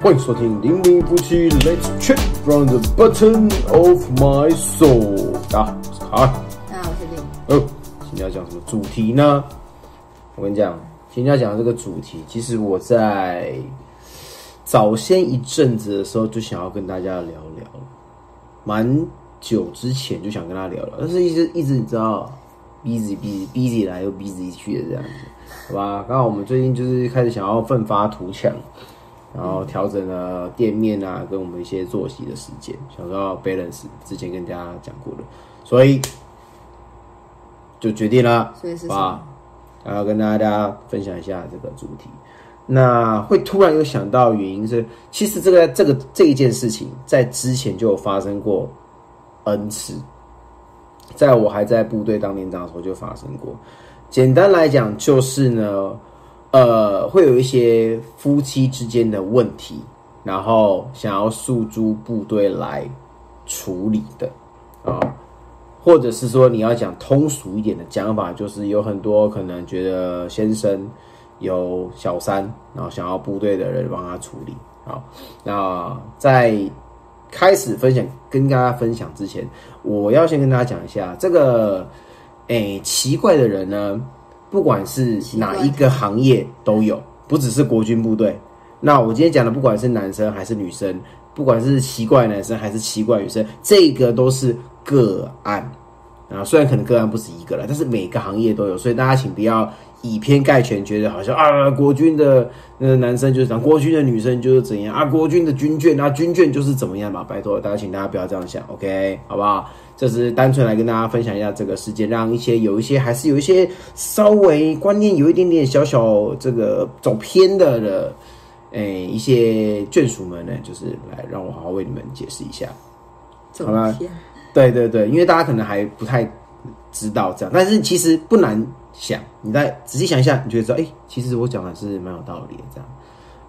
欢迎收听《零零夫妻 Let's check from the Button of My Soul》啊，我是卡尔。那我是林，哦，今天要讲什么主题呢？我跟你讲，今天要讲的这个主题，其实我在早先一阵子的时候就想要跟大家聊聊，蛮久之前就想跟他聊聊，但是一直一直你知道，busy busy busy 来又 busy 去的这样子，好吧？刚好我们最近就是开始想要奋发图强，然后调整了店面啊，跟我们一些作息的时间，想说要 balance，之前跟大家讲过的，所以就决定了，所以是吧？然后跟大家分享一下这个主题。那会突然有想到，原因是其实这个这个这一件事情在之前就有发生过 n 次，在我还在部队当连长的时候就发生过。简单来讲，就是呢，呃，会有一些夫妻之间的问题，然后想要诉诸部队来处理的啊。或者是说你要讲通俗一点的讲法，就是有很多可能觉得先生有小三，然后想要部队的人帮他处理。好，那在开始分享跟大家分享之前，我要先跟大家讲一下这个，诶，奇怪的人呢，不管是哪一个行业都有，不只是国军部队。那我今天讲的，不管是男生还是女生，不管是奇怪男生还是奇怪女生，这个都是个案啊。虽然可能个案不止一个了，但是每个行业都有，所以大家请不要以偏概全，觉得好像啊，国军的呃男生就是这样，国军的女生就是怎样啊，国军的军眷啊，军眷就是怎么样嘛。拜托大家，请大家不要这样想，OK，好不好？这是单纯来跟大家分享一下这个事件，让一些有一些还是有一些稍微观念有一点点小小这个走偏的的。诶、一些眷属们呢，就是来让我好好为你们解释一下。走好吧偏对对对，因为大家可能还不太知道这样，但是其实不难想，你再仔细想一下，你就会知道，哎、其实我讲的是蛮有道理的。这样，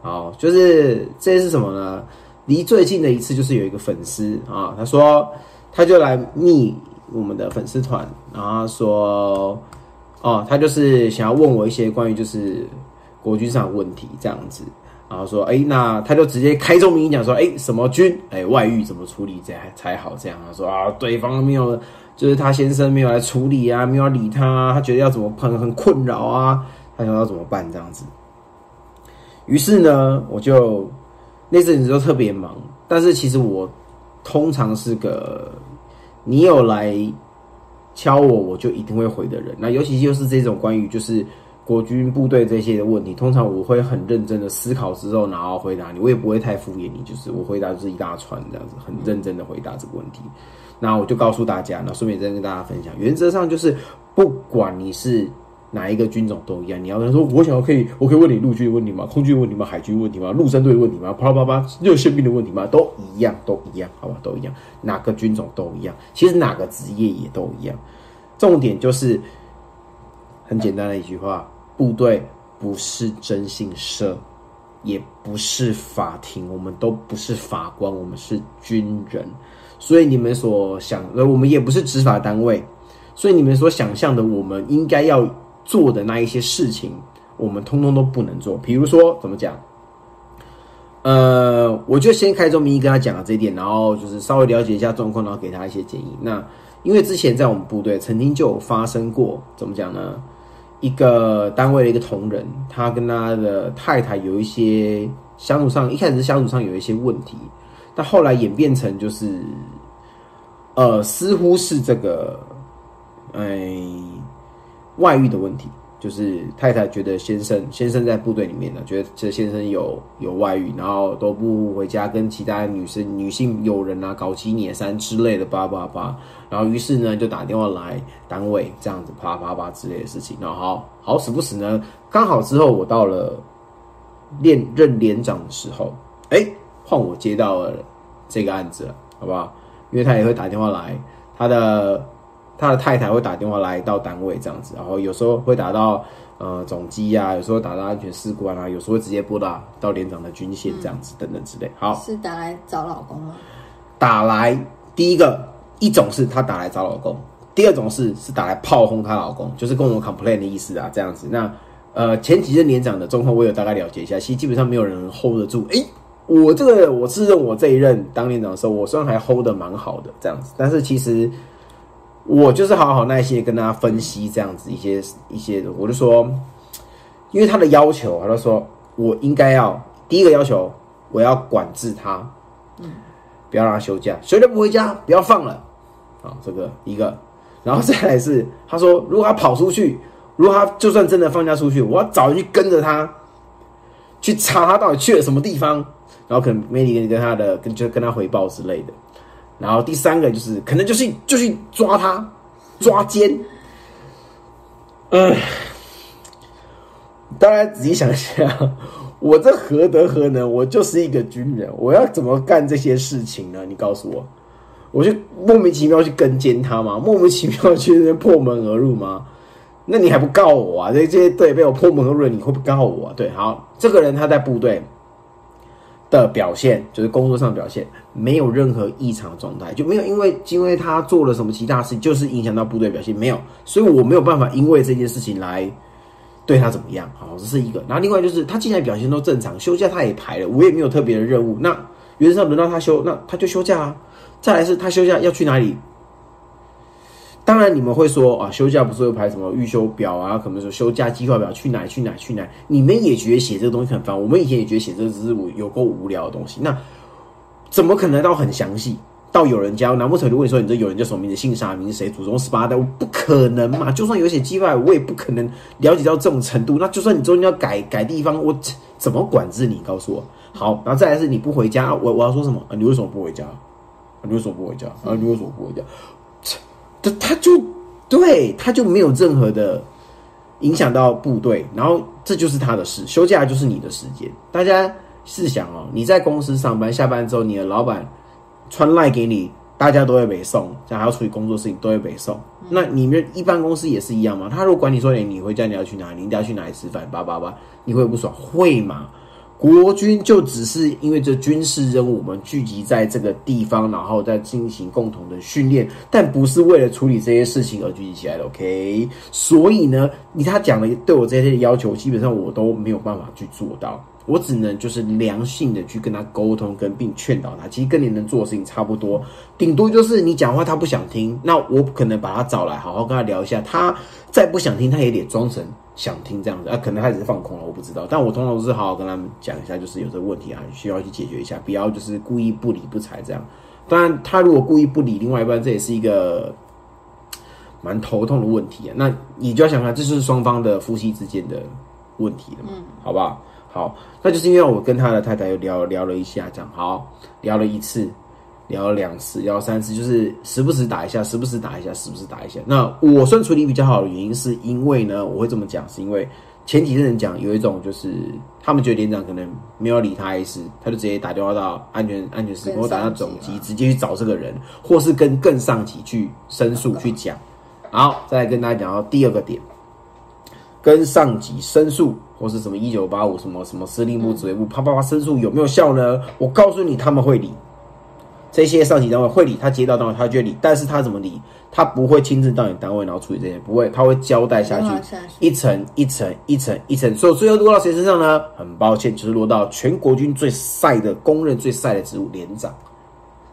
好，就是这是什么呢？离最近的一次就是有一个粉丝啊，他说他就来密我们的粉丝团，然后说，哦，他就是想要问我一些关于就是国军上的问题这样子。然后说，哎，那他就直接开宗明义讲说，哎，什么军，哎，外遇怎么处理才才好？这样他说啊，对方没有，就是他先生没有来处理啊，没有理他、啊，他觉得要怎么很很困扰啊，他想要怎么办这样子。于是呢，我就那阵子就特别忙，但是其实我通常是个你有来敲我，我就一定会回的人。那尤其就是这种关于就是。国军部队这些的问题，通常我会很认真的思考之后，然后回答你，我也不会太敷衍你，就是我回答就是一大串这样子，很认真的回答这个问题。那我就告诉大家，那顺便再跟大家分享，原则上就是不管你是哪一个军种都一样，你要跟他说，我想要可以，我可以问你陆军的问题吗？空军问题吗？海军问题吗？陆战队问题吗？啪啪啪，热宪兵的问题吗？都一样，都一样，好吧，都一样，哪个军种都一样，其实哪个职业也都一样。重点就是很简单的一句话。部队不是征信社，也不是法庭，我们都不是法官，我们是军人。所以你们所想，呃，我们也不是执法单位，所以你们所想象的，我们应该要做的那一些事情，我们通通都不能做。比如说，怎么讲？呃，我就先开宗明义跟他讲了这一点，然后就是稍微了解一下状况，然后给他一些建议。那因为之前在我们部队曾经就有发生过，怎么讲呢？一个单位的一个同仁，他跟他的太太有一些相处上，一开始是相处上有一些问题，但后来演变成就是，呃，似乎是这个，哎，外遇的问题，就是太太觉得先生先生在部队里面呢，觉得这先生有有外遇，然后都不回家跟其他女生女性友人啊搞七捻三之类的叭叭叭。然后于是呢，就打电话来单位这样子啪啪啪之类的事情。然后好好死不死呢，刚好之后我到了连任连长的时候，哎，换我接到了这个案子了，好不好？因为他也会打电话来，他的他的太太会打电话来到单位这样子，然后有时候会打到呃总机啊，有时候打到安全士官啊，有时候会直接拨打到连长的军线这样子等等之类。好，是打来找老公吗？打来第一个一种是她打来找老公，第二种是是打来炮轰她老公，就是跟我 complain 的意思啊，这样子。那呃前几任连长的状况我有大概了解一下，其实基本上没有人 hold 得住。哎、我这个我自认我这一任当连长的时候，我虽然还 hold 的蛮好的这样子，但是其实我就是好好耐心跟大家分析这样子一些一些，我就说，因为他的要求，他就说我应该要第一个要求，我要管制他，嗯，不要让他休假，休假不回家，不要放了，啊，这个一个，然后再来是他说，如果他跑出去，如果他就算真的放假出去，我要找人去跟着他，去查他到底去了什么地方。然后可能媒体跟他的跟就跟他回报之类的，然后第三个就是可能就是就去抓他抓奸，嗯，大家仔细想一下，我这何德何能？我就是一个军人，我要怎么干这些事情呢？你告诉我，我就莫名其妙去跟监他吗？莫名其妙去那破门而入吗？那你还不告我啊？这这些对被我破门而入，你会不告我啊？对，好，这个人他在部队。的表现就是工作上表现没有任何异常状态，就没有因为因为他做了什么其他事，就是影响到部队表现没有，所以我没有办法因为这件事情来对他怎么样。好，这是一个。然后另外就是他进来表现都正常，休假他也排了，我也没有特别的任务，那原则上轮到他休，那他就休假啊。再来是他休假要去哪里？当然，你们会说啊，休假不是会排什么预休表啊？可能说休假计划表去哪去哪去哪？你们也觉得写这个东西很烦，我们以前也觉得写这个只是我有够无聊的东西。那怎么可能到很详细？到有人家，难不成就问说你这有人叫什么名字、姓啥名、谁祖宗十八代？我不可能嘛！就算有写计划，我也不可能了解到这种程度。那就算你中间要改改地方，我怎么管制你？告诉我。好，然后再来是你不回家，我我要说什么？你为什么不回家？你为什么不回家？啊，你为什么不回家？他他就对他就没有任何的影响到部队，然后这就是他的事，休假就是你的时间。大家试想哦，你在公司上班，下班之后，你的老板穿赖给你，大家都会被送，然后还要处理工作事情，都会被送。那你们一般公司也是一样吗？他如果管你说，哎，你回家你要去哪里？你一定要去哪里吃饭？叭叭叭，你会不爽？会吗？国军就只是因为这军事任务，我们聚集在这个地方，然后再进行共同的训练，但不是为了处理这些事情而聚集起来的。OK，所以呢，你他讲的对我这些要求，基本上我都没有办法去做到，我只能就是良性的去跟他沟通，跟并劝导他。其实跟你能做的事情差不多，顶多就是你讲话他不想听，那我可能把他找来，好好跟他聊一下。他再不想听，他也得装成。想听这样子啊，可能他只是放空了，我不知道。但我通常都是好好跟他们讲一下，就是有这个问题啊，需要去解决一下，不要就是故意不理不睬这样。当然，他如果故意不理另外一半，这也是一个蛮头痛的问题啊。那你就要想看，这是双方的夫妻之间的问题了嘛？好不好？好，那就是因为我跟他的太太又聊聊了一下，这样好聊了一次。聊两次，聊三次，就是时不时打一下，时不时打一下，时不时打一下。那我算处理比较好的原因，是因为呢，我会这么讲，是因为前几任讲有一种就是他们觉得连长可能没有理他一次，他就直接打电话到安全安全室，或打到总机，直接去找这个人，或是跟更上级去申诉去讲。好，再来跟大家讲到第二个点，跟上级申诉或是什么一九八五什么什么司令部指挥部啪啪啪申诉有没有效呢？我告诉你，他们会理。这些上级单位会理他接到单位，他就理，但是他怎么理？他不会亲自到你单位然后处理这些，不会，他会交代下去，一层一层一层一层，所以最后落到谁身上呢？很抱歉，就是落到全国军最晒的、公认最晒的职务连长，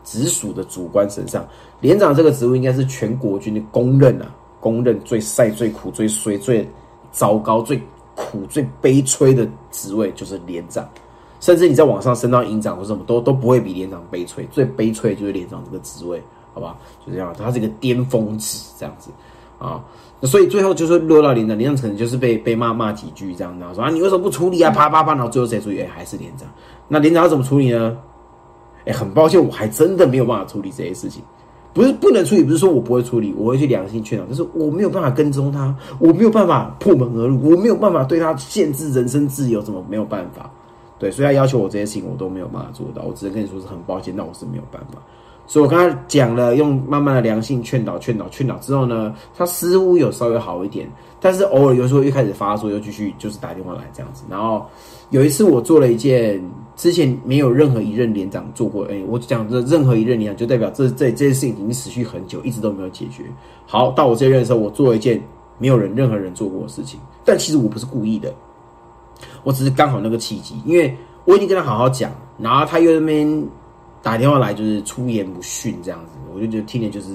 直属的主官身上。连长这个职务应该是全国军的公认啊，公认最晒、最苦、最衰、最糟糕、最苦、最悲催的职位就是连长。甚至你在网上升到营长或什么都都不会比连长悲催，最悲催就是连长这个职位，好吧？就这样，他是一个巅峰值这样子啊。那所以最后就是落到连长，连长可能就是被被骂骂几句这样子，说啊你为什么不处理啊？啪啪啪，然后最后谁处理？哎，还是连长。那连长要怎么处理呢？哎，很抱歉，我还真的没有办法处理这些事情。不是不能处理，不是说我不会处理，我会去良心劝导，但是我没有办法跟踪他，我没有办法破门而入，我没有办法对他限制人身自由，怎么没有办法？对，所以他要求我这些事情，我都没有办法做到。我只能跟你说是很抱歉，那我是没有办法。所以我跟他讲了，用慢慢的良性劝导、劝导、劝导之后呢，他似乎有稍微好一点，但是偶尔有时候又开始发作，又继续就是打电话来这样子。然后有一次我做了一件之前没有任何一任连长做过，哎，我讲这任何一任连长，就代表这这这件事情已经持续很久，一直都没有解决。好，到我这任的时候，我做了一件没有人任何人做过的事情，但其实我不是故意的。我只是刚好那个契机，因为我已经跟他好好讲，然后他又那边打电话来，就是出言不逊这样子，我就觉得听着就是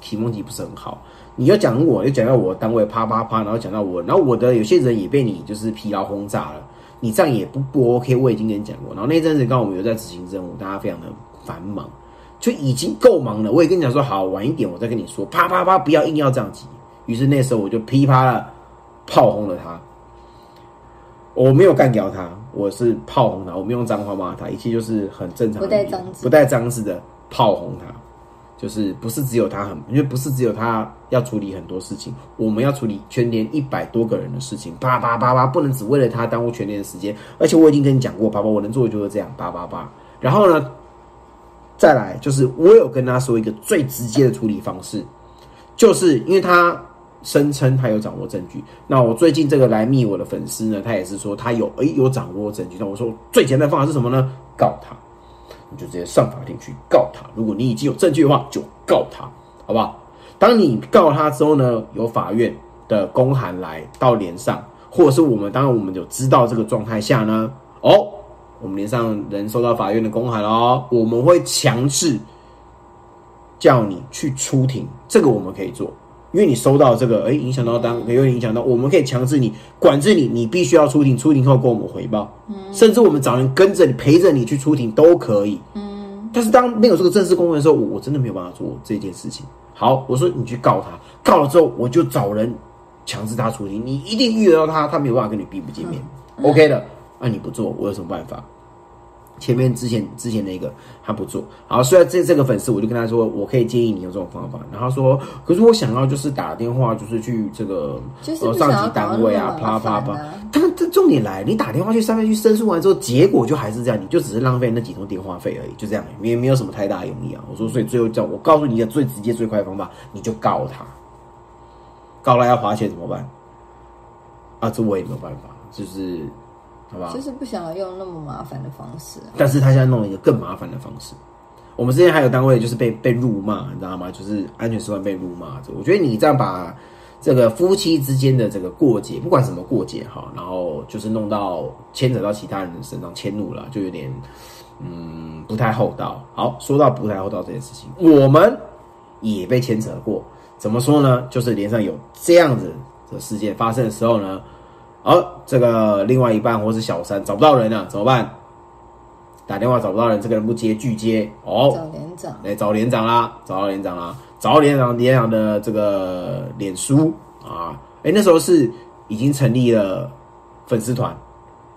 体梦体不是很好。你要讲我，又讲到我单位啪啪啪，然后讲到我，然后我的有些人也被你就是疲劳轰炸了，你这样也不不 OK。我已经跟你讲过，然后那阵子刚好我们有在执行任务，大家非常的繁忙，就已经够忙了。我也跟你讲说，好晚一点我再跟你说，啪啪啪，不要硬要这样急。于是那时候我就噼啪了炮轰了他，我没有干掉他，我是炮轰他，我没用脏话骂他，一切就是很正常的，不带脏字不带脏字的炮轰他。就是不是只有他很，因为不是只有他要处理很多事情，我们要处理全年一百多个人的事情，叭叭叭叭，不能只为了他耽误全年的时间。而且我已经跟你讲过，爸爸，我能做的就是这样，叭叭叭。然后呢，再来就是我有跟他说一个最直接的处理方式，就是因为他声称他有掌握证据。那我最近这个来密我的粉丝呢，他也是说他有诶有掌握证据。那我说最简单的方法是什么呢？告他。你就直接上法庭去告他。如果你已经有证据的话，就告他，好不好？当你告他之后呢，有法院的公函来到连上，或者是我们当然我们有知道这个状态下呢，哦，我们连上人收到法院的公函哦，我们会强制叫你去出庭，这个我们可以做。因为你收到这个，哎，影响到当，有点影响到，我们可以强制你，管制你，你必须要出庭，出庭后跟我们回报，嗯甚至我们找人跟着你，陪着你去出庭都可以。嗯，但是当没有这个正式公文的时候，我我真的没有办法做这件事情。好，我说你去告他，告了之后我就找人强制他出庭，你一定遇得到他，他没有办法跟你逼不见面。OK 的，那你不做，我有什么办法？前面之前之前那个他不做，好，虽然这这个粉丝我就跟他说，我可以建议你用这种方法，然后说，可是我想要就是打电话，就是去这个就是呃上级单位啊，啪啪啪麻烦啊。但这重点来，你打电话去上面去申诉完之后，结果就还是这样，你就只是浪费那几通电话费而已，就这样，也没有什么太大的用意啊。我说，所以最后这样，我告诉你一个最直接最快的方法，你就告他，告了要花钱怎么办？啊，这我也没有办法，就是好吧，就是不想要用那么麻烦的方式啊。但是他现在弄了一个更麻烦的方式。我们之前还有单位就是被被辱骂，你知道吗？就是安全士官被辱骂。我觉得你这样把这个夫妻之间的这个过节，不管什么过节哈，然后就是弄到牵扯到其他人的身上迁怒了，就有点嗯不太厚道。好，说到不太厚道这件事情，我们也被牵扯过。怎么说呢？就是连上有这样子的事件发生的时候呢，而、这个另外一半或是小三找不到人了，怎么办？打电话找不到人，这个人不接拒接。哦，找连长，来找连长啦，找到连长啦，找到连长，连长的这个脸书。啊，哎，那时候是已经成立了粉丝团，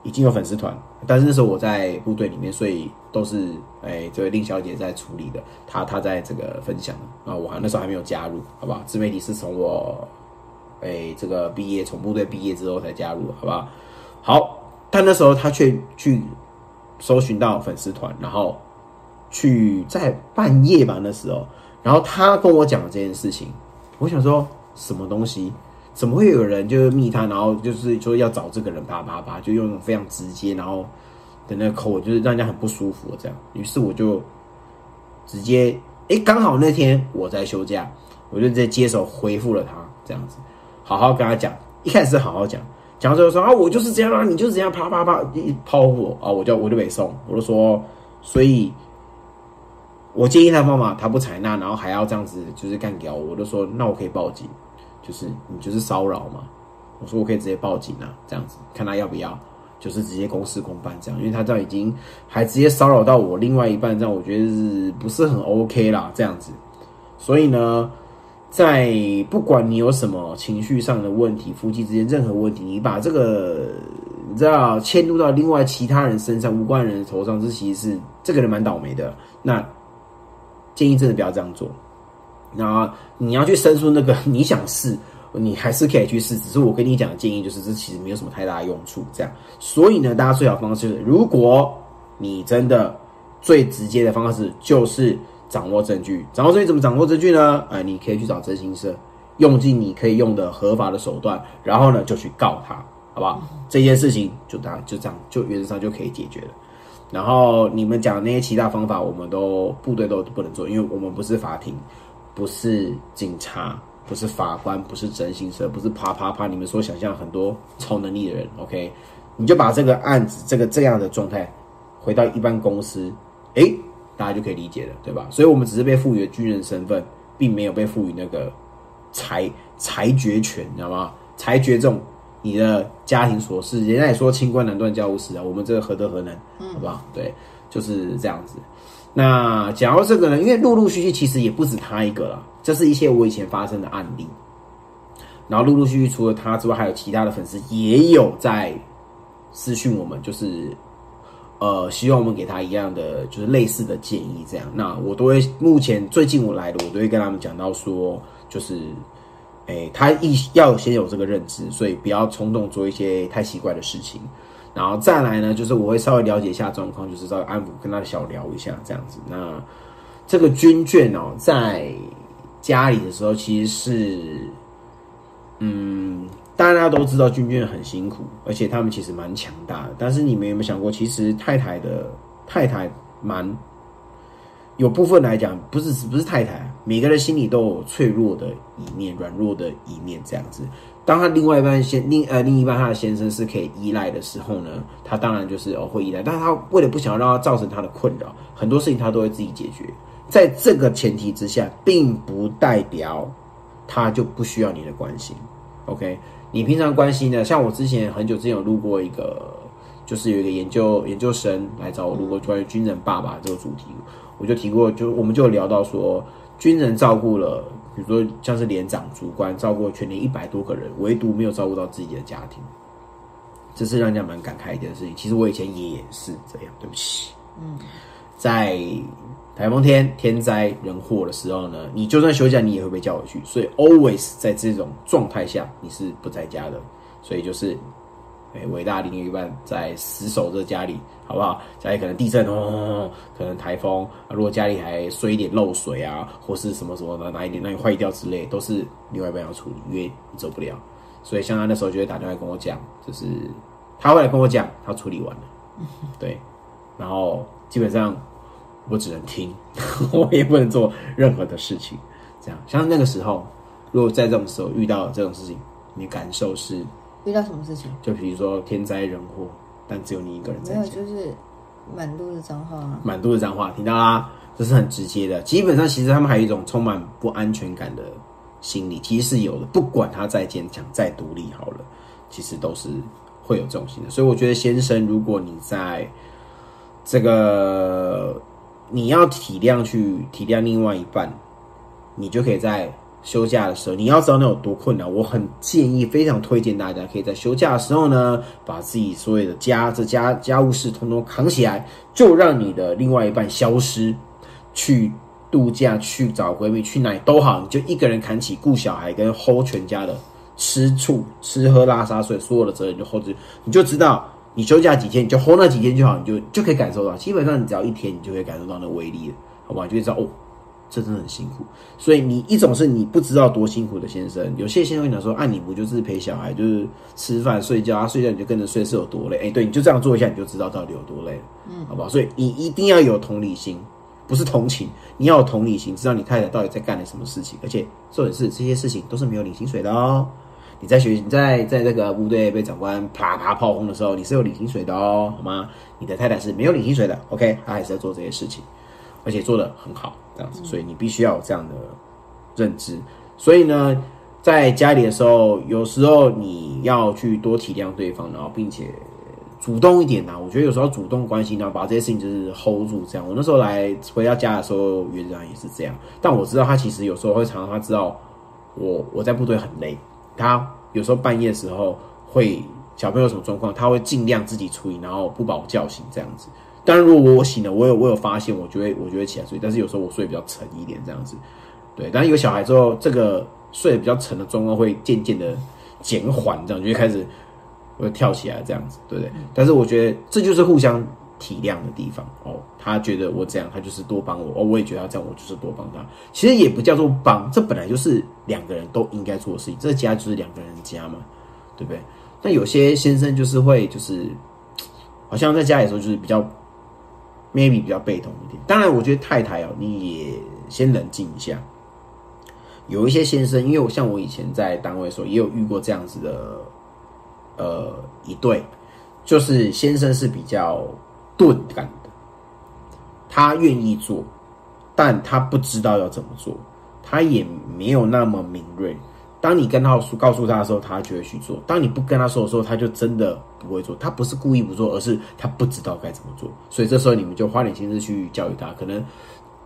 已经有粉丝团，但是那时候我在部队里面，所以都是哎这位令小姐在处理的，她她在这个分享。啊，我还那时候还没有加入，好不好？自媒体是从我哎这个毕业从部队毕业之后才加入，好不好？好，但那时候他却去搜寻到粉丝团，然后去在半夜吧那时候，然后他跟我讲这件事情，我想说什么东西？怎么会有人就是密他，然后就是说要找这个人啪啪啪，就用非常直接，然后的那个口，就是让人家很不舒服这样。于是我就直接，哎，刚好那天我在休假，我就直接接手回复了他，这样子，好好跟他讲。一开始好好讲，讲到最后说啊，我就是这样啊，你就是这样，啪啪啪一抛我啊，我就我就没送，我就说，所以。我建议他方法，他不采纳，然后还要这样子就是干掉，我就说那我可以报警，就是你就是骚扰嘛。我说我可以直接报警啊，这样子看他要不要，就是直接公事公办这样，因为他这样已经还直接骚扰到我另外一半，这样我觉得是不是很 OK 啦？这样子，所以呢，在不管你有什么情绪上的问题，夫妻之间任何问题，你把这个你知道迁怒到另外其他人身上，无关人的头上，这其实是这个人蛮倒霉的。那建议真的不要这样做。然后你要去申诉那个，你想试，你还是可以去试。只是我跟你讲的建议就是，这其实没有什么太大的用处。这样，所以呢，大家最好方式就是，如果你真的最直接的方式就是掌握证据。掌握证据怎么掌握证据呢？哎，你可以去找征信社，用尽你可以用的合法的手段，然后呢就去告他，好不好？这件事情就当就这样，就原则上就可以解决了。然后你们讲那些其他方法，我们都部队都不能做，因为我们不是法庭，不是警察，不是法官，不是征信社，不是啪啪啪，你们所想象很多超能力的人。OK，你就把这个案子这个这样的状态回到一般公司，诶，大家就可以理解了，对吧？所以我们只是被赋予了军人身份，并没有被赋予那个裁裁决权，你知道吗？裁决这种你的家庭琐事，人家也说清官难断家务事啊，我们这个何德何能，好不好？对，就是这样子。那讲到这个呢，因为陆陆续续其实也不止他一个了，这是一些我以前发生的案例。然后陆陆续续除了他之外，还有其他的粉丝也有在私讯我们，就是呃希望我们给他一样的，就是类似的建议。这样，那我都会目前最近我来的，我都会跟他们讲到说，就是诶，他一要先有这个认知，所以不要冲动做一些太奇怪的事情。然后再来呢，就是我会稍微了解一下状况，就是稍微安抚跟他小聊一下这样子。那这个军眷哦，在家里的时候其实是。嗯，大家都知道军眷很辛苦，而且他们其实蛮强大的。但是你们有没有想过，其实太太的太太蛮有部分来讲，不是不是太太，每个人心里都有脆弱的一面、软弱的一面这样子。当他另外一半先另呃另一半他的先生是可以依赖的时候呢，他当然就是哦会依赖，但是他为了不想要让他造成他的困扰，很多事情他都会自己解决。在这个前提之下，并不代表。他就不需要你的关心，OK？你平常关心的，像我之前很久之前有录过一个，就是有一个研究研究生来找我录过关于军人爸爸这个主题，我就提过，就我们就聊到说，军人照顾了，比如说像是连长、主官照顾全连一百多个人，唯独没有照顾到自己的家庭，这是让人家蛮感慨一件事情。其实我以前也是这样，对不起，嗯，在。台风天天灾人祸的时候呢，你就算休假，你也会被叫回去。所以 always 在这种状态下，你是不在家的。所以就是，哎，伟大另一半在死守着家里，好不好？家里可能地震哦，可能台风，如果家里还衰一点漏水啊，或是什么什么的哪一点那里坏掉之类，都是另外一半要处理，因为你走不了。所以像他那时候就会打电话跟我讲，就是他会来跟我讲，他处理完了，对，然后基本上。我只能听，我也不能做任何的事情。这样，像那个时候，如果在这种时候遇到这种事情，你感受是遇到什么事情？就比如说天灾人祸，但只有你一个人在。没有，就是满肚子脏话。满肚子脏话，听到啦？这是很直接的。基本上，其实他们还有一种充满不安全感的心理，其实是有的。不管他再坚强、再独立，好了，其实都是会有这种心的。所以，我觉得先生，如果你在这个。你要体谅去体谅另外一半，你就可以在休假的时候，你要知道那有多困难。我很建议，非常推荐大家可以在休假的时候呢，把自己所有的家这家家务事通通扛起来，就让你的另外一半消失，去度假、去找闺蜜、去哪里都好，你就一个人扛起顾小孩跟 hold 全家的吃醋、吃喝拉撒睡所有的责任就 hold 住，你就知道。你休假几天，你就 hold 那几天就好，你就就可以感受到。基本上你只要一天，你就可以感受到那威力了，好吧？就会知道哦，这真的很辛苦。所以你一种是你不知道多辛苦的先生，有些先生会讲说，啊，你不就是陪小孩，就是吃饭睡觉啊，睡觉你就跟着睡是有多累？哎，对，你就这样做一下，你就知道到底有多累了，嗯，好不好？所以你一定要有同理心，不是同情，你要有同理心，知道你太太到底在干了什么事情，而且重点是这些事情都是没有领薪水的哦。你在学你在在这个部队被长官啪啪炮轰的时候，你是有领薪水的哦，好吗？你的太太是没有领薪水的，OK？她还是在做这些事情，而且做的很好，这样子，所以你必须要有这样的认知。所以呢，在家里的时候，有时候你要去多体谅对方，然后并且主动一点呐。我觉得有时候主动关心，然后把这些事情就是 hold 住。这样，我那时候来回到家的时候，园长也是这样。但我知道他其实有时候会常常他知道我我在部队很累。他有时候半夜时候会小朋友什么状况，他会尽量自己处理，然后不把我叫醒这样子。当然，如果我醒了，我有我有发现，我就会我就会起来睡。但是有时候我睡比较沉一点这样子，对。但有小孩之后，这个睡得比较沉的状况会渐渐的减缓，这样就会开始会跳起来这样子，对不对？但是我觉得这就是互相。体谅的地方哦，他觉得我这样，他就是多帮我哦，我也觉得他这样，我就是多帮他。其实也不叫做帮，这本来就是两个人都应该做的事情。这家就是两个人家嘛，对不对？那有些先生就是会，就是好像在家里的时候就是比较 maybe 比较被动一点。当然，我觉得太太哦，你也先冷静一下。有一些先生，因为我像我以前在单位的时候，也有遇过这样子的，呃，一对，就是先生是比较。钝感的他愿意做，但他不知道要怎么做，他也没有那么敏锐。当你跟他说告诉他的时候，他就会去做；当你不跟他说的时候，他就真的不会做。他不是故意不做，而是他不知道该怎么做。所以这时候你们就花点心思去教育他。可能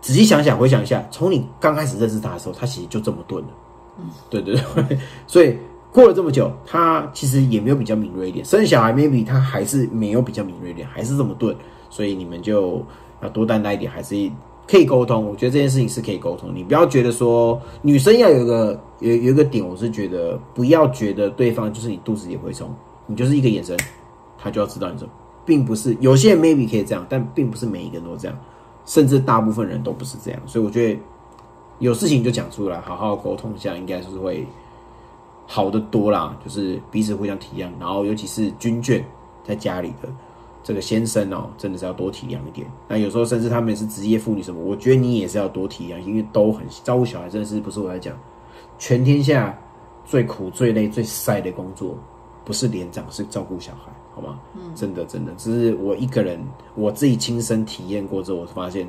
仔细想想，回想一下，从你刚开始认识他的时候，他其实就这么钝了。嗯，对对对。所 以过了这么久，他其实也没有比较敏锐一点。生小孩 maybe 他还是没有比较敏锐一点，还是这么钝。所以你们就要多担待一点，还是。可以沟通，我觉得这件事情是可以沟通。你不要觉得说女生要有个有有一个点，我是觉得不要觉得对方就是你肚子里蛔虫，你就是一个眼神，他就要知道你说，并不是有些人 maybe 可以这样，但并不是每一个人都这样，甚至大部分人都不是这样。所以我觉得有事情就讲出来，好好沟通一下，应该是会好的多啦。就是彼此互相体谅，然后尤其是军眷在家里的。这个先生哦，真的是要多体谅一点。那有时候甚至他们是职业妇女什么，我觉得你也是要多体谅，因为都很照顾小孩，真的是不是我在讲，全天下最苦、最累、最晒的工作，不是连长，是照顾小孩，好吗？嗯，真的真的，只是我一个人，我自己亲身体验过之后，我发现，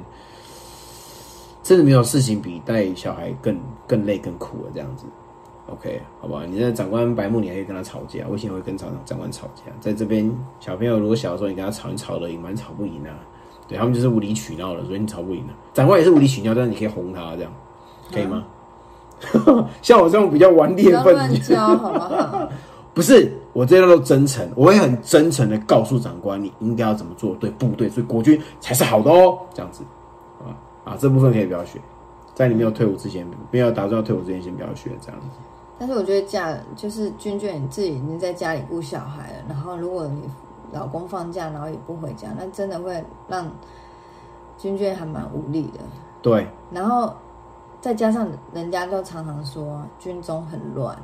真的没有事情比带小孩更更累、更苦了，这样子。OK，好不好？你现在长官白目，你还可以跟他吵架。我以前会跟长长官吵架，在这边小朋友如果小的时候你跟他吵，你吵得赢吗？你吵不赢啊。对他们就是无理取闹了，所以你吵不赢啊。长官也是无理取闹，但是你可以哄他，这样可以吗？像我这种比较顽劣的分子，好不好？不是，我这些都真诚，我会很真诚的告诉长官，你应该要怎么做，对部队，所以国军才是好的哦。这样子啊啊，这部分可以不要学，在你没有退伍之前，没有打算要退伍之前，先不要学这样子。但是我觉得嫁就是娟娟你自己已经在家里顾小孩了，然后如果你老公放假然后也不回家，那真的会让娟娟还蛮无力的。对。然后再加上人家都常常说军中很乱，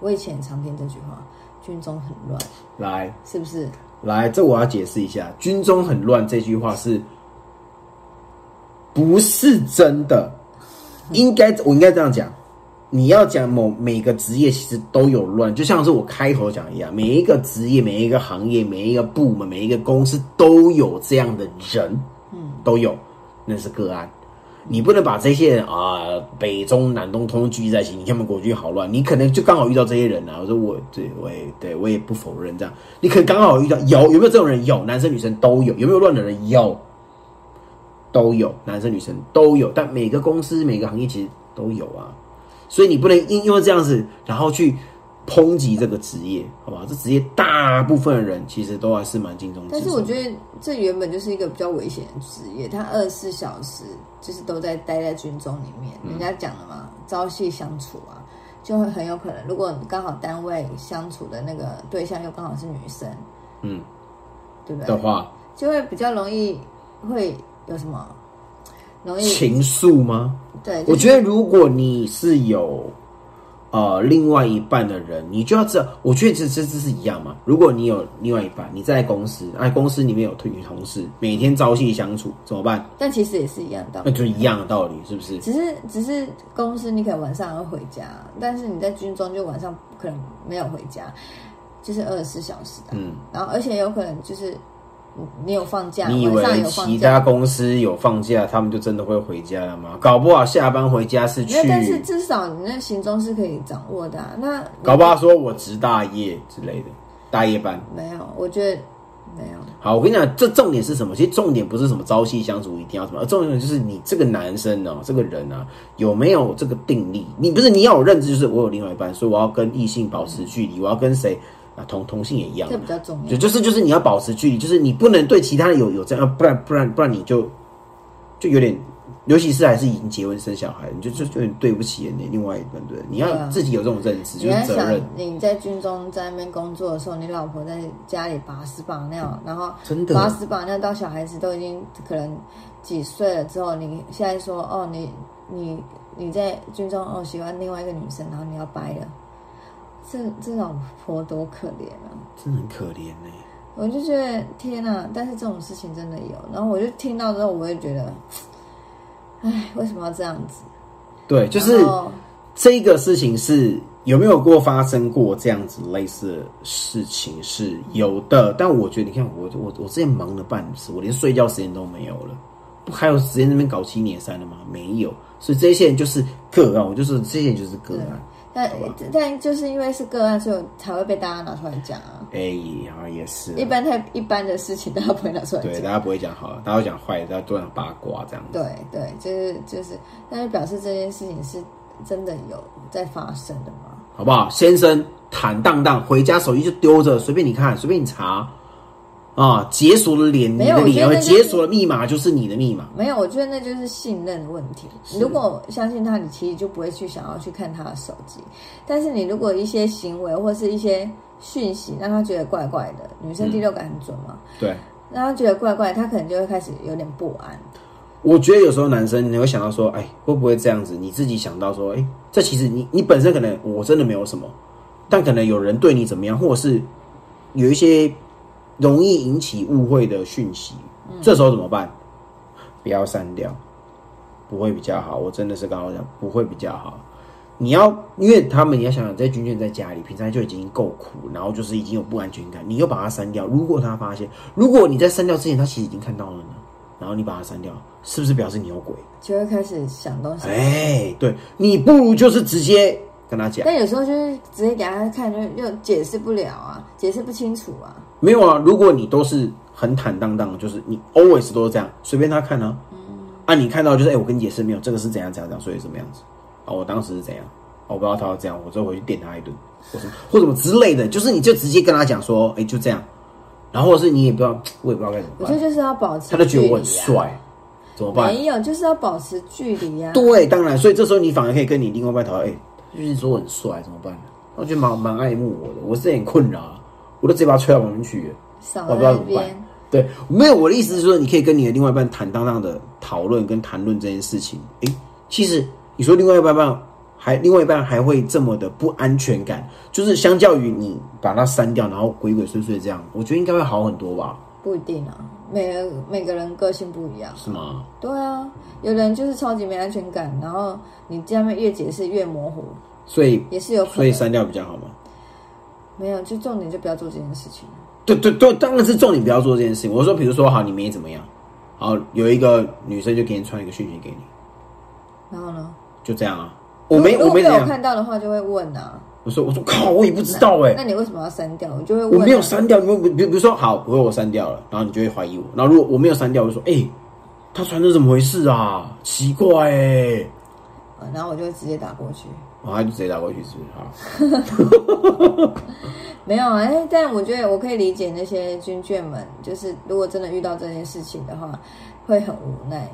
我以前常听这句话，军中很乱。来，是不是？来，这我要解释一下，军中很乱这句话是不是真的？应该我应该这样讲。你要讲某每个职业其实都有乱，就像是我开头讲一样，每一个职业、每一个行业、每一个部门、每一个公司都有这样的人，嗯，都有，那是个案。你不能把这些人啊，北中南东通通聚集在一起。你看我们国军好乱，你可能就刚好遇到这些人啊。我说我对我也对我也不否认这样，你可能刚好遇到有有没有这种人？有，男生女生都有。有没有乱的人？有，都有，男生女生都有。但每个公司每个行业其实都有啊。所以你不能因因为这样子，然后去抨击这个职业，好吧？这职业大部分的人其实都还是蛮敬重。但是我觉得这原本就是一个比较危险的职业，他二十四小时就是都在待在军中里面。人家讲了嘛，朝夕相处啊，就会很有可能，如果刚好单位相处的那个对象又刚好是女生，嗯，对不对？的话，就会比较容易会有什么容易。情愫吗？对，我觉得如果你是有呃另外一半的人，你就要知道，我觉得这这这是一样嘛。如果你有另外一半，你在公司，哎，公司里面有女同事，每天朝夕相处，怎么办？但其实也是一样的，那就一样的道理，是不是？只是只是公司你可能晚上要回家，但是你在军中就晚上可能没有回家，就是二十四小时的，嗯，然后而且有可能就是。你有放假？你以为其他公司有放假，他们就真的会回家了吗？搞不好下班回家是去。但是至少你那行踪是可以掌握的。那搞不好说我值大夜之类的，大夜班没有？我觉得没有。好，我跟你讲，这重点是什么？其实重点不是什么朝夕相处一定要什么，而重点就是你这个男生呢，这个人啊，有没有这个定力？你不是你要有认知，就是我有另外一半，所以我要跟异性保持距离，我要跟谁？啊，同同性也一样，这比较重要。就就是就是你要保持距离，就是你不能对其他人有有这样，不然不然不然你就就有点，尤其是还是已经结婚生小孩，你就就有点对不起你另外一半，对，你要自己有这种认知，就是责任。你在军中在那边工作的时候，你老婆在家里把屎把尿，然后真的把屎把尿到小孩子都已经可能几岁了之后，你现在说哦，你你你在军中哦喜欢另外一个女生，然后你要掰了。这这老婆多可怜啊！真的很可怜呢。我就觉得天哪！但是这种事情真的有，然后我就听到之后，我也觉得，哎，为什么要这样子？对，就是这个事情是有没有过发生过这样子类似的事情是有的，但我觉得你看我我我之前忙了半死，我连睡觉时间都没有了。不还有时间那边搞七年三的吗？没有，所以这些人就是个案，我就是这些人就是个案。但但就是因为是个案，所以才会被大家拿出来讲啊。哎，好像也是。一般太一般的事情，大家不会拿出来讲。对，大家不会讲好，大家会讲坏，大家都讲八卦这样子。对对，就是就是，但是表示这件事情是真的有在发生的吗？好不好，先生？坦荡荡回家，手机就丢着，随便你看，随便你查。啊！解锁了脸，你的脸；解锁了密码，就是你的密码。没有，我觉得那就是信任的问题。如果相信他，你其实就不会去想要去看他的手机。但是你如果一些行为或是一些讯息让他觉得怪怪的，女生第六感很准嘛？对，让他觉得怪怪，他可能就会开始有点不安。我觉得有时候男生你会想到说，哎，会不会这样子？你自己想到说，哎，这其实你你本身可能我真的没有什么，但可能有人对你怎么样，或者是有一些。容易引起误会的讯息，这时候怎么办？不要删掉，不会比较好。我真的是刚刚讲，不会比较好。你要，因为他们你要想想，在军眷在家里，平常就已经够苦，然后就是已经有不安全感，你又把它删掉。如果他发现，如果你在删掉之前，他其实已经看到了呢，然后你把它删掉，是不是表示你有鬼？就会开始想东西。哎，对你不如就是直接跟他讲。但有时候就是直接给他看，就又解释不了啊，解释不清楚啊。没有啊，如果你都是很坦荡荡，就是你 always 都是这样，随便他看啊。嗯。啊，你看到就是哎，我跟你解释没有，这个是怎样怎样怎样，所以什么样子啊？我当时是怎样？我不知道他要这样，我之后回去电他一顿，或什么或什么之类的，就是你就直接跟他讲说，哎，就这样。然后或是你也不知道，我也不知道该怎么办。我觉得就是要保持，他就觉得我很帅，怎么办？没有，就是要保持距离呀。对，当然，所以这时候你反而可以跟你另外一半讨论，哎，就是说我很帅，怎么办？我觉得蛮蛮爱慕我的，我是很困扰，我都直接把他吹到旁边去。我不知道怎么办。对，没有我的意思是说，你可以跟你的另外一半坦荡荡的讨论跟谈论这件事情。诶，其实你说另外一半还另外一半还会这么的不安全感，就是相较于你把它删掉，然后鬼鬼祟祟这样，我觉得应该会好很多吧？不一定啊，每个每个人个性不一样，是吗？对啊，有人就是超级没安全感，然后你这样越解释越模糊，所以也是有，所以删掉比较好吗？没有，就重点就不要做这件事情。对对对，当然是重点，不要做这件事情。我说，比如说，好，你没怎么样，好，有一个女生就给你传一个讯息给你，然后呢？就这样啊，我没我没有看到的话，就会问啊。我说我说靠，我也不知道哎。那你为什么要删掉？我就会我没有删掉，你比比比如说好，我我删掉了，然后你就会怀疑我。然后如果我没有删掉，我就说哎，他传的怎么回事啊？奇怪哎。然后我就直接打过去。我还就直接打过去是不是？没有啊，哎，但我觉得我可以理解那些军眷们，就是如果真的遇到这件事情的话，会很无奈。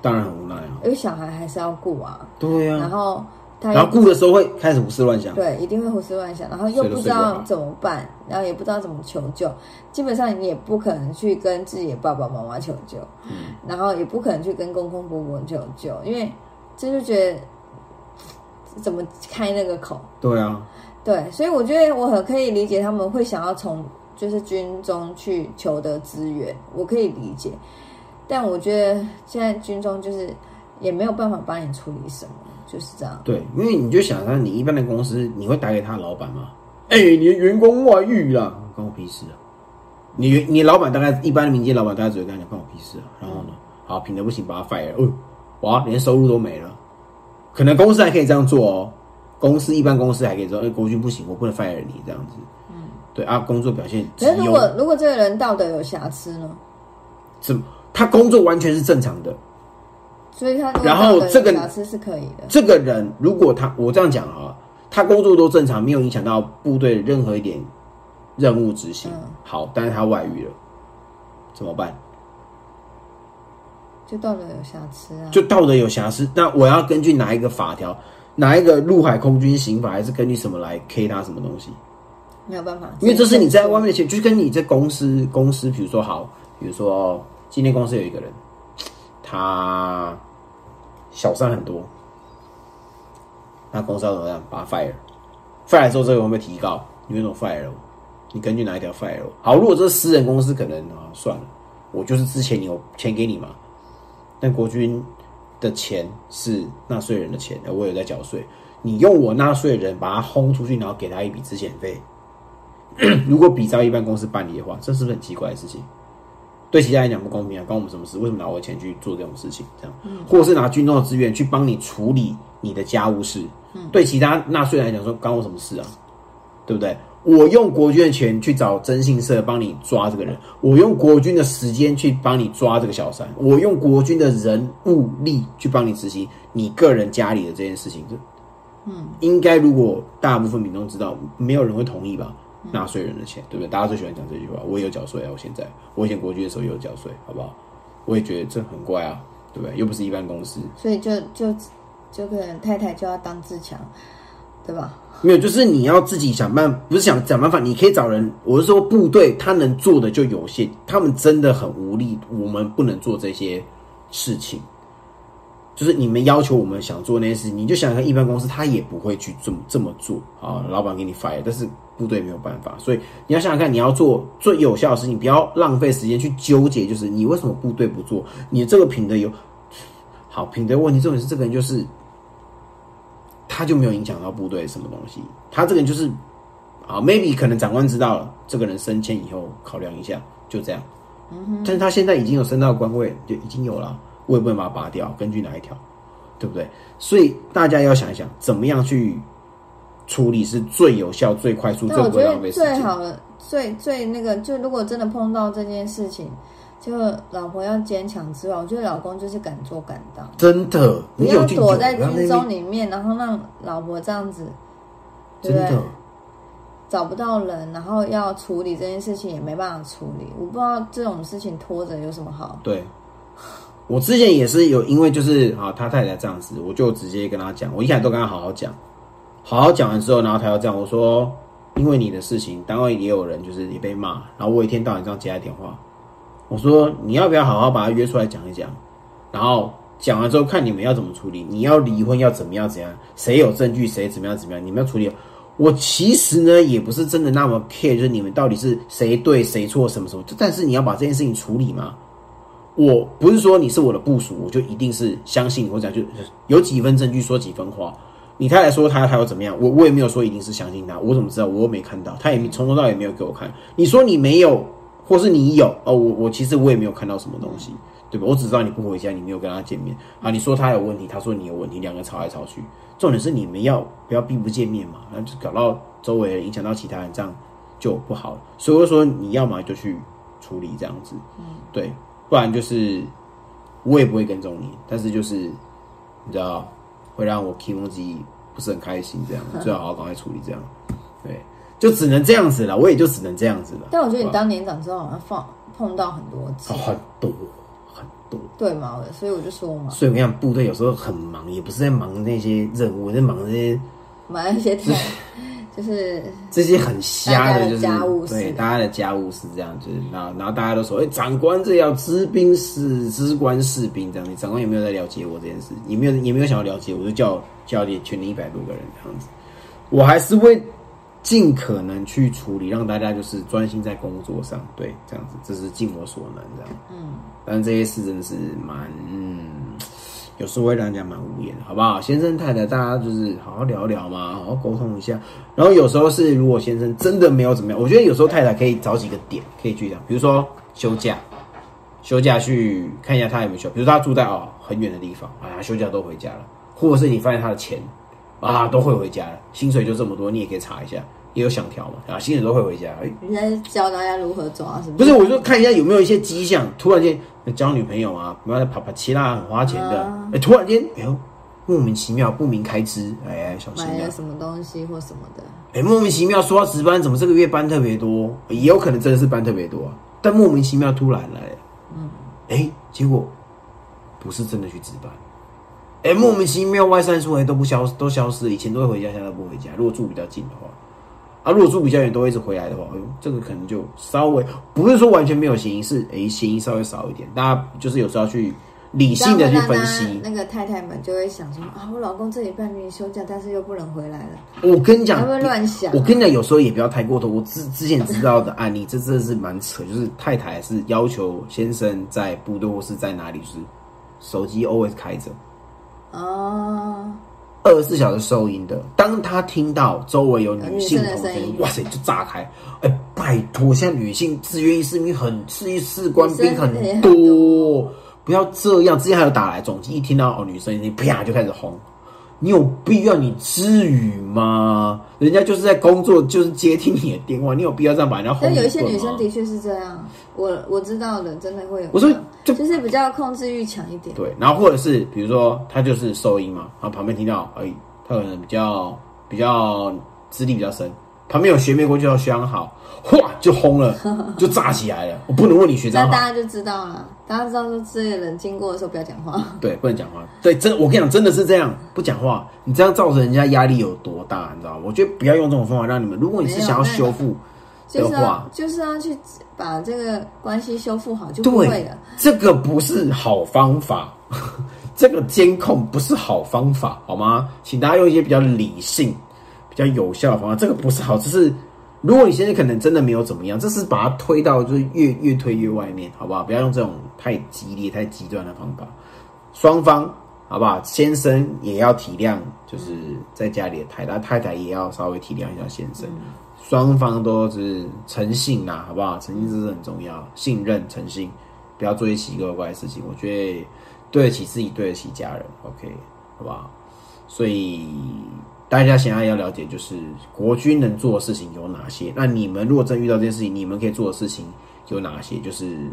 当然很无奈啊，因为小孩还是要顾啊。对呀。然后他然后顾的时候会开始胡思乱想。对，一定会胡思乱想，然后又不知道怎么办，然后也不知道怎么求救。基本上你也不可能去跟自己的爸爸妈妈求救，嗯，然后也不可能去跟公公婆婆求救，因为这就觉得怎么开那个口？对啊。对，所以我觉得我很可以理解他们会想要从就是军中去求得资源，我可以理解。但我觉得现在军中就是也没有办法帮你处理什么，就是这样。对，因为你就想想，你一般的公司，你会打给他老板吗？哎，你的员工外遇了，关我屁事啊！你你老板大概一般的民间老板大概只会跟你讲关我屁事啊。然后呢，好品德不行，把他 fire。哦，哇，连收入都没了。可能公司还可以这样做哦。公司一般公司还可以说，哎，国军不行，我不能 fire 你这样子。嗯，对啊，工作表现。那如果如果这个人道德有瑕疵呢？怎么？他工作完全是正常的，所以他然后这个瑕疵是可以的。这个人如果他我这样讲啊，他工作都正常，没有影响到部队任何一点任务执行，好，但是他外遇了，怎么办？就道德有瑕疵啊？就道德有瑕疵，那我要根据哪一个法条？哪一个陆海空军刑法，还是根据什么来 K 他什么东西？没有办法，因为这是你在外面的钱，就是跟你在公司公司，比如说好，比如说今天公司有一个人，他小三很多，那公司要怎么样？把他 fire，fire 之后这个会不会提高？你为什么 fire 我？你根据哪一条 fire 我？好，如果这是私人公司，可能啊算了，我就是之前有钱给你嘛，但国军。的钱是纳税人的钱，我有在缴税。你用我纳税人把他轰出去，然后给他一笔资遣费。如果比照一般公司办理的话，这是不是很奇怪的事情？对其他人讲不公平啊，关我们什么事？为什么拿我的钱去做这种事情？这样，或者是拿军中的资源去帮你处理你的家务事，对其他纳税人来讲说，关我什么事啊？对不对？我用国军的钱去找征信社帮你抓这个人，我用国军的时间去帮你抓这个小三，我用国军的人物力去帮你执行你个人家里的这件事情，这，嗯，应该如果大部分民众知道，没有人会同意吧？纳税人的钱，对不对？大家最喜欢讲这句话。我也有缴税啊，我现在，我以前国军的时候也有缴税，好不好？我也觉得这很怪啊，对不对？又不是一般公司，所以就就就可能太太就要当自强，对吧？没有，就是你要自己想办法，不是想想办法，你可以找人。我是说，部队他能做的就有限，他们真的很无力，我们不能做这些事情。就是你们要求我们想做那些事情，你就想想看，一般公司他也不会去这么这么做啊。老板给你 fire，但是部队没有办法，所以你要想想看，你要做最有效的事情，不要浪费时间去纠结，就是你为什么部队不做？你这个品德有好品德问题，重点是这个人就是。他就没有影响到部队什么东西，他这个人就是，啊，maybe 可能长官知道了，这个人升迁以后考量一下，就这样。嗯但是他现在已经有升到官位，就已经有了，我也不能把它拔掉，根据哪一条，对不对？所以大家要想一想，怎么样去处理是最有效、最快速、最不会浪费时间。最好的、最最那个，就如果真的碰到这件事情。就老婆要坚强之外，我觉得老公就是敢做敢当。真的，不要躲在军中里面，然后让老婆这样子，对不对？找不到人，然后要处理这件事情也没办法处理。我不知道这种事情拖着有什么好。对，我之前也是有，因为就是啊，他太太这样子，我就直接跟他讲，我一开始都跟他好好讲，好好讲完之后，然后他要这样，我说，因为你的事情，单位也有人就是也被骂，然后我一天到晚这样接他电话。我说你要不要好好把他约出来讲一讲，然后讲完之后看你们要怎么处理。你要离婚要怎么样怎样？谁有证据谁怎么样怎么样？你们要处理。我其实呢也不是真的那么 care，就是你们到底是谁对谁错什么什么。但是你要把这件事情处理吗？我不是说你是我的部署，我就一定是相信我讲就有几分证据说几分话。你太太说他他要怎么样，我我也没有说一定是相信他。我怎么知道？我又没看到，他也从头到尾没有给我看。你说你没有？或是你有哦，我我其实我也没有看到什么东西，对吧？我只知道你不回家，你没有跟他见面啊。你说他有问题，他说你有问题，两个吵来吵去。重点是你们要不要避不见面嘛？然后就搞到周围人影响到其他人，这样就不好了。所以我说你要么就去处理这样子，嗯，对，不然就是我也不会跟踪你，但是就是你知道会让我 k i m 不是很开心，这样 最好好赶快处理这样，对。就只能这样子了，我也就只能这样子了。但我觉得你当年长之后，好像放碰到很多次，很多很多，对嘛？所以我就说嘛。所以我跟你讲，部队有时候很忙，也不是在忙那些任务，在忙那些忙那些太，就是这些很瞎的，就是家务对大家的家务事这样，就是然后然后大家都说，哎，长官这要知兵士，知官士兵这样。你长官有没有在了解我这件事？也没有，也没有想要了解，我就叫叫你全连一百多个人这样子，我还是会。尽可能去处理，让大家就是专心在工作上，对，这样子，这是尽我所能这样。嗯，但这些事真的是蛮，嗯，有时候会让人家蛮无言，好不好？先生太太，大家就是好好聊聊嘛，好好沟通一下。然后有时候是，如果先生真的没有怎么样，我觉得有时候太太可以找几个点可以去讲，比如说休假，休假去看一下他有没有休，比如他住在哦很远的地方，哎呀，休假都回家了，或者是你发现他的钱。啊，都会回家薪水就这么多，你也可以查一下，也有想调嘛，啊，薪水都会回家。哎，你在教大家如何抓是不是？不是，我就看一下有没有一些迹象，突然间交女朋友啊，不要啪啪七啦很花钱的，哎，突然间，哎呦，莫名其妙不明开支，哎，小心买了什么东西或什么的，哎，莫名其妙说要值班，怎么这个月班特别多？也有可能真的是班特别多，啊但莫名其妙突然来，嗯，哎，结果不是真的去值班。哎，莫名其妙外散出来都不消都消失了。以前都会回家，现在不回家。如果住比较近的话，啊，如果住比较远都会一直回来的话，哎呦，这个可能就稍微不是说完全没有嫌疑，是哎嫌疑稍微少一点。大家就是有时候要去理性的去分析。那个太太们就会想说啊，我老公这里半年休假，但是又不能回来了。我跟你讲，会不会乱想？我跟你讲，有时候也不要太过头。我之之前知道的案例，这真的是蛮扯。就是太太是要求先生在部队或是在哪里是手机 always 开着。哦，二十四小时收音的，当他听到周围有女性的同声声音，哇塞，就炸开！哎，拜托，现在女性自愿意士兵很士士官兵很多多，不要这样。之前还有打来总机，一听到哦女生声，啪就开始轰。你有必要？你至于吗？人家就是在工作，就是接听你的电话，你有必要这样把人家轰但有一些女生的确是这样，我我知道的，真的会有。我说就就是比较控制欲强一点。对，然后或者是比如说他就是收音嘛，然后旁边听到，哎，他可能比较比较资历比较深，旁边有学妹过去要学好，哗就轰了，就炸起来了。我不能问你学长好，那大家就知道了，大家知道说这些人经过的时候不要讲话。对，不能讲话。对，真我跟你讲，真的是这样，不讲话，你这样造成人家压力有多大，你知道吗？我觉得不要用这种方法让你们，如果你是想要修复就是要的话，就是要去把这个关系修复好，就不会对了。，这个不是好方法，这个监控不是好方法，好吗？请大家用一些比较理性、比较有效的方法。这个不是好，只是如果你现在可能真的没有怎么样，这是把它推到就是越越推越外面，好不好？不要用这种太激烈、太极端的方法。双方好不好？先生也要体谅，就是在家里的太太，太太也要稍微体谅一下先生。双方都是诚信啦，好不好？诚信这是很重要，信任、诚信，不要做一些奇奇怪怪的事情。我觉得对得起自己，对得起家人，OK，好不好？所以大家想要要了解，就是国军能做的事情有哪些？那你们如果真遇到这件事情，你们可以做的事情有哪些？就是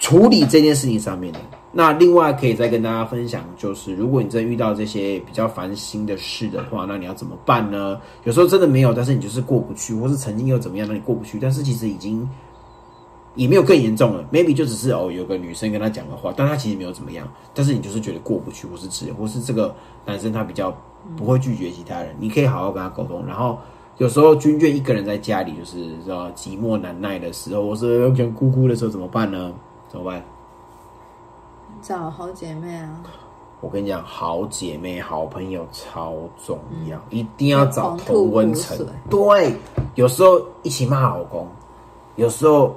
处理这件事情上面的。那另外可以再跟大家分享，就是如果你真遇到这些比较烦心的事的话，那你要怎么办呢？有时候真的没有，但是你就是过不去，或是曾经又怎么样让你过不去，但是其实已经也没有更严重了，maybe 就只是哦有个女生跟他讲的话，但他其实没有怎么样，但是你就是觉得过不去，或是只，或是这个男生他比较不会拒绝其他人，你可以好好跟他沟通，然后。有时候军眷一个人在家里，就是知道寂寞难耐的时候，或是想哭哭的时候，怎么办呢？怎么办？找好姐妹啊，我跟你讲，好姐妹、好朋友超重要，一定要找同温层。对，有时候一起骂老公，有时候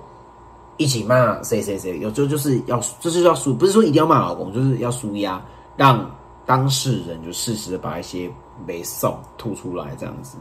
一起骂谁谁谁，有时候就是要，就是要输，不是说一定要骂老公，就是要输压，让当事人就适时的把一些没送吐出来，这样子。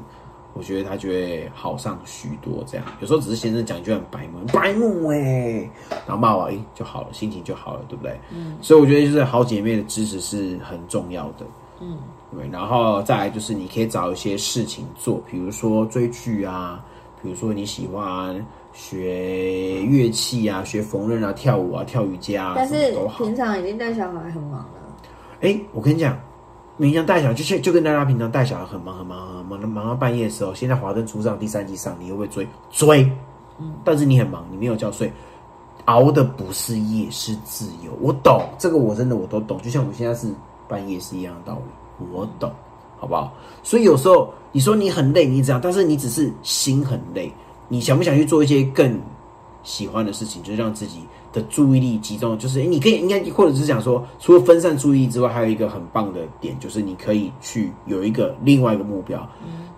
我觉得他就会好上许多。这样有时候只是先生讲一句很白目，白目哎、然后骂我哎就好了，心情就好了，对不对？嗯。所以我觉得就是好姐妹的支持是很重要的。嗯。对，然后再来就是你可以找一些事情做，比如说追剧啊，比如说你喜欢学乐器啊，学缝纫啊，跳舞啊，跳瑜伽啊，但是都好。平常已经带小孩很忙了。哎，我跟你讲，平常带小孩就就跟大家平常带小孩很忙很忙很忙忙忙到半夜的时候，现在《华灯初上》第三季上，你会不会追？追，嗯，但是你很忙，你没有觉睡，熬的不是夜是自由。我懂这个，我真的我都懂，就像我现在是半夜是一样的道理，我懂，好不好？所以有时候你说你很累，你这样，但是你只是心很累，你想不想去做一些更喜欢的事情，就是让自己的注意力集中，就是诶你可以应该或者是想说，除了分散注意力之外，还有一个很棒的点，就是你可以去有一个另外一个目标。嗯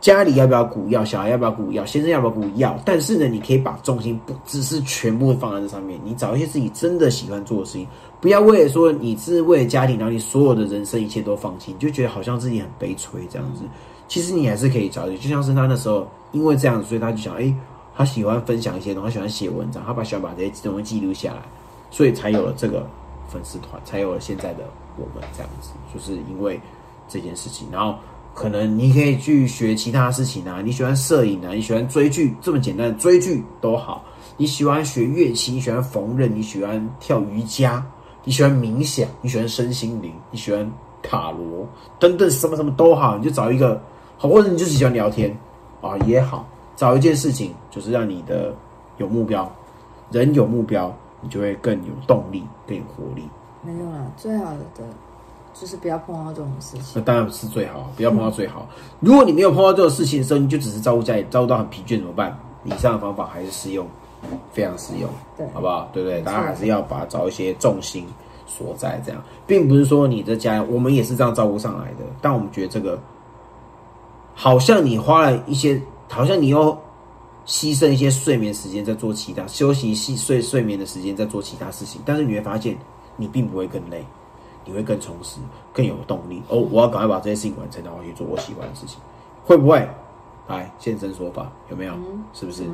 家里要不要鼓药，小孩要不要鼓药，先生要不要鼓药，但是呢，你可以把重心不只是全部放在这上面，你找一些自己真的喜欢做的事情，不要为了说你是为了家庭，然后你所有的人生一切都放弃，你就觉得好像自己很悲催这样子。其实你还是可以找一些，就像是他那时候因为这样子，所以他就想，哎、他喜欢分享一些东西，他喜欢写文章，他把喜欢把这些东西记录下来，所以才有了这个粉丝团，才有了现在的我们这样子，就是因为这件事情，然后可能你可以去学其他事情啊，你喜欢摄影啊，你喜欢追剧，这么简单的追剧都好，你喜欢学乐器，你喜欢缝纫，你喜欢跳瑜伽，你喜欢冥想，你喜欢身心灵，你喜欢塔罗等等什么什么都好，你就找一个好，或者你就是喜欢聊天啊也好，找一件事情，就是让你的有目标，人有目标，你就会更有动力，更有活力。没有啦，最好的就是不要碰到这种事情那。当然是最好，不要碰到最好。如果你没有碰到这种事情的时候，你就只是照顾家里，照顾到很疲倦怎么办？以上的方法还是适用，非常适用，对好不好？对不对？大家还是要把找一些重心所在，这样，并不是说你的家人，我们也是这样照顾上来的，但我们觉得这个好像你花了一些，好像你又牺牲一些睡眠时间在做其他休息、细睡睡眠的时间在做其他事情，但是你会发现你并不会更累，你会更充实，更有动力。哦，我要赶快把这些事情完成，然后去做我喜欢的事情，会不会？来现身说法，有没有？是不是？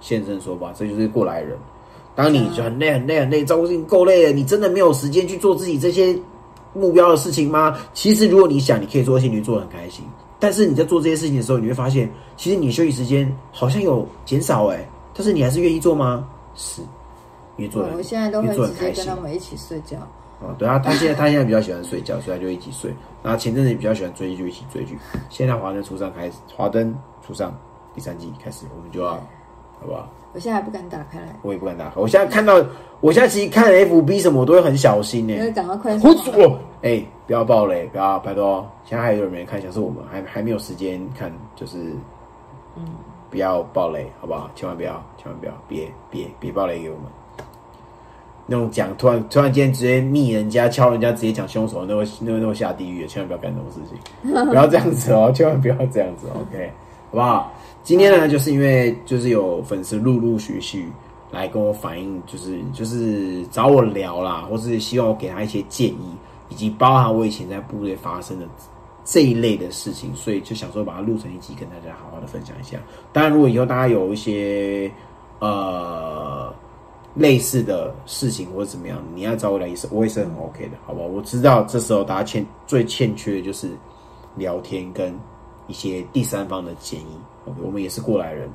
现身说法，这就是过来人。当你就很累、很累、很累，照顾事情够累了，你真的没有时间去做自己这些目标的事情吗？其实，如果你想，你可以做一些，你做的很开心。但是你在做这些事情的时候，你会发现，其实你休息时间好像有减少哎，但是你还是愿意做吗？是，愿意做的，我现在都很开心接跟他们一起睡觉。哦，对啊，他现在他现在比较喜欢睡觉，所以他就一起睡。然后前阵子比较喜欢追剧，就一起追剧。现在华灯初上开始，华灯初上第三季开始，我们就要，好不好？我现在还不敢打开来，我也不敢打开。我现在看到，我现在其实看 FB 什么，我都会很小心呢、因为赶快快我速我哎，不要爆雷，不要拜托。现在还有人没看，像是我们还还没有时间看，就是嗯，不要爆雷，好不好？千万不要，千万不要，别别别爆雷给我们。那种讲突然突然间直接密人家敲人家直接讲凶手，那会那会那会下地狱的，千万不要干这种事情，不要这样子哦，千万不要这样子，OK，好不好？今天呢，就是因为就是有粉丝陆陆续续来跟我反映，就是就是找我聊啦，或是希望我给他一些建议，以及包含我以前在部队发生的这一类的事情，所以就想说把它录成一集，跟大家好好的分享一下。当然，如果以后大家有一些呃类似的事情或者怎么样，你要找我聊也是，我也是很 OK 的，好不好？我知道这时候大家欠最欠缺的就是聊天跟一些第三方的建议。我们也是过来人。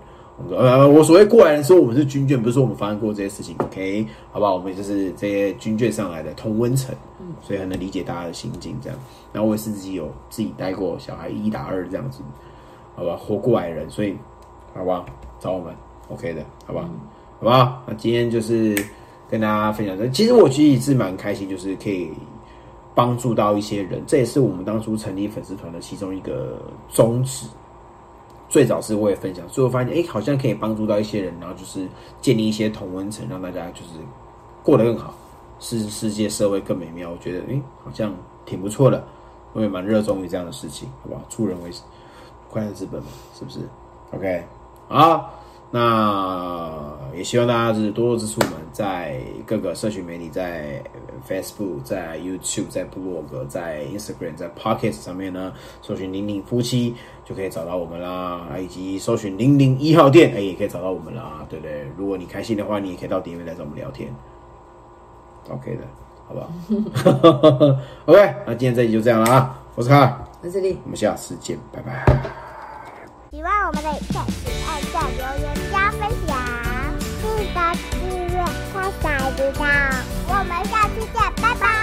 呃，我所谓过来人，说我们是军眷，不是说我们发生过这些事情，OK，好不好？我们就是这些军眷上来的同温层，所以很能理解大家的心境这样。然后我也是自己有自己带过小孩一打二这样子，好吧，活过来人，所以好不好？找我们 OK 的，好不好？好不好？那今天就是跟大家分享这，其实我其实是蛮开心，就是可以帮助到一些人，这也是我们当初成立粉丝团的其中一个宗旨。最早是我也分享，最后发现，哎、好像可以帮助到一些人，然后就是建立一些同温层，让大家就是过得更好，世世界社会更美妙。我觉得，哎、好像挺不错的，我也蛮热衷于这样的事情，好不好？助人为快乐之本嘛，是不是？OK，好，那也希望大家就是多多支持我们，在各个社群媒体，在 Facebook、在 YouTube、在部落格、在 Instagram、在 Pocket 上面呢，搜寻“零零夫妻”就可以找到我们啦，以及搜寻“零零一号店”，哎，也可以找到我们啦，对不对？如果你开心的话，你也可以到店里面来找我们聊天，OK 的，好不好？OK，那今天这集就这样了啊，我是卡尔，我这里。我们下次见，拜拜。喜欢我们的影片，请按下留言记得订阅，开小铃铛。我们下次见，拜拜。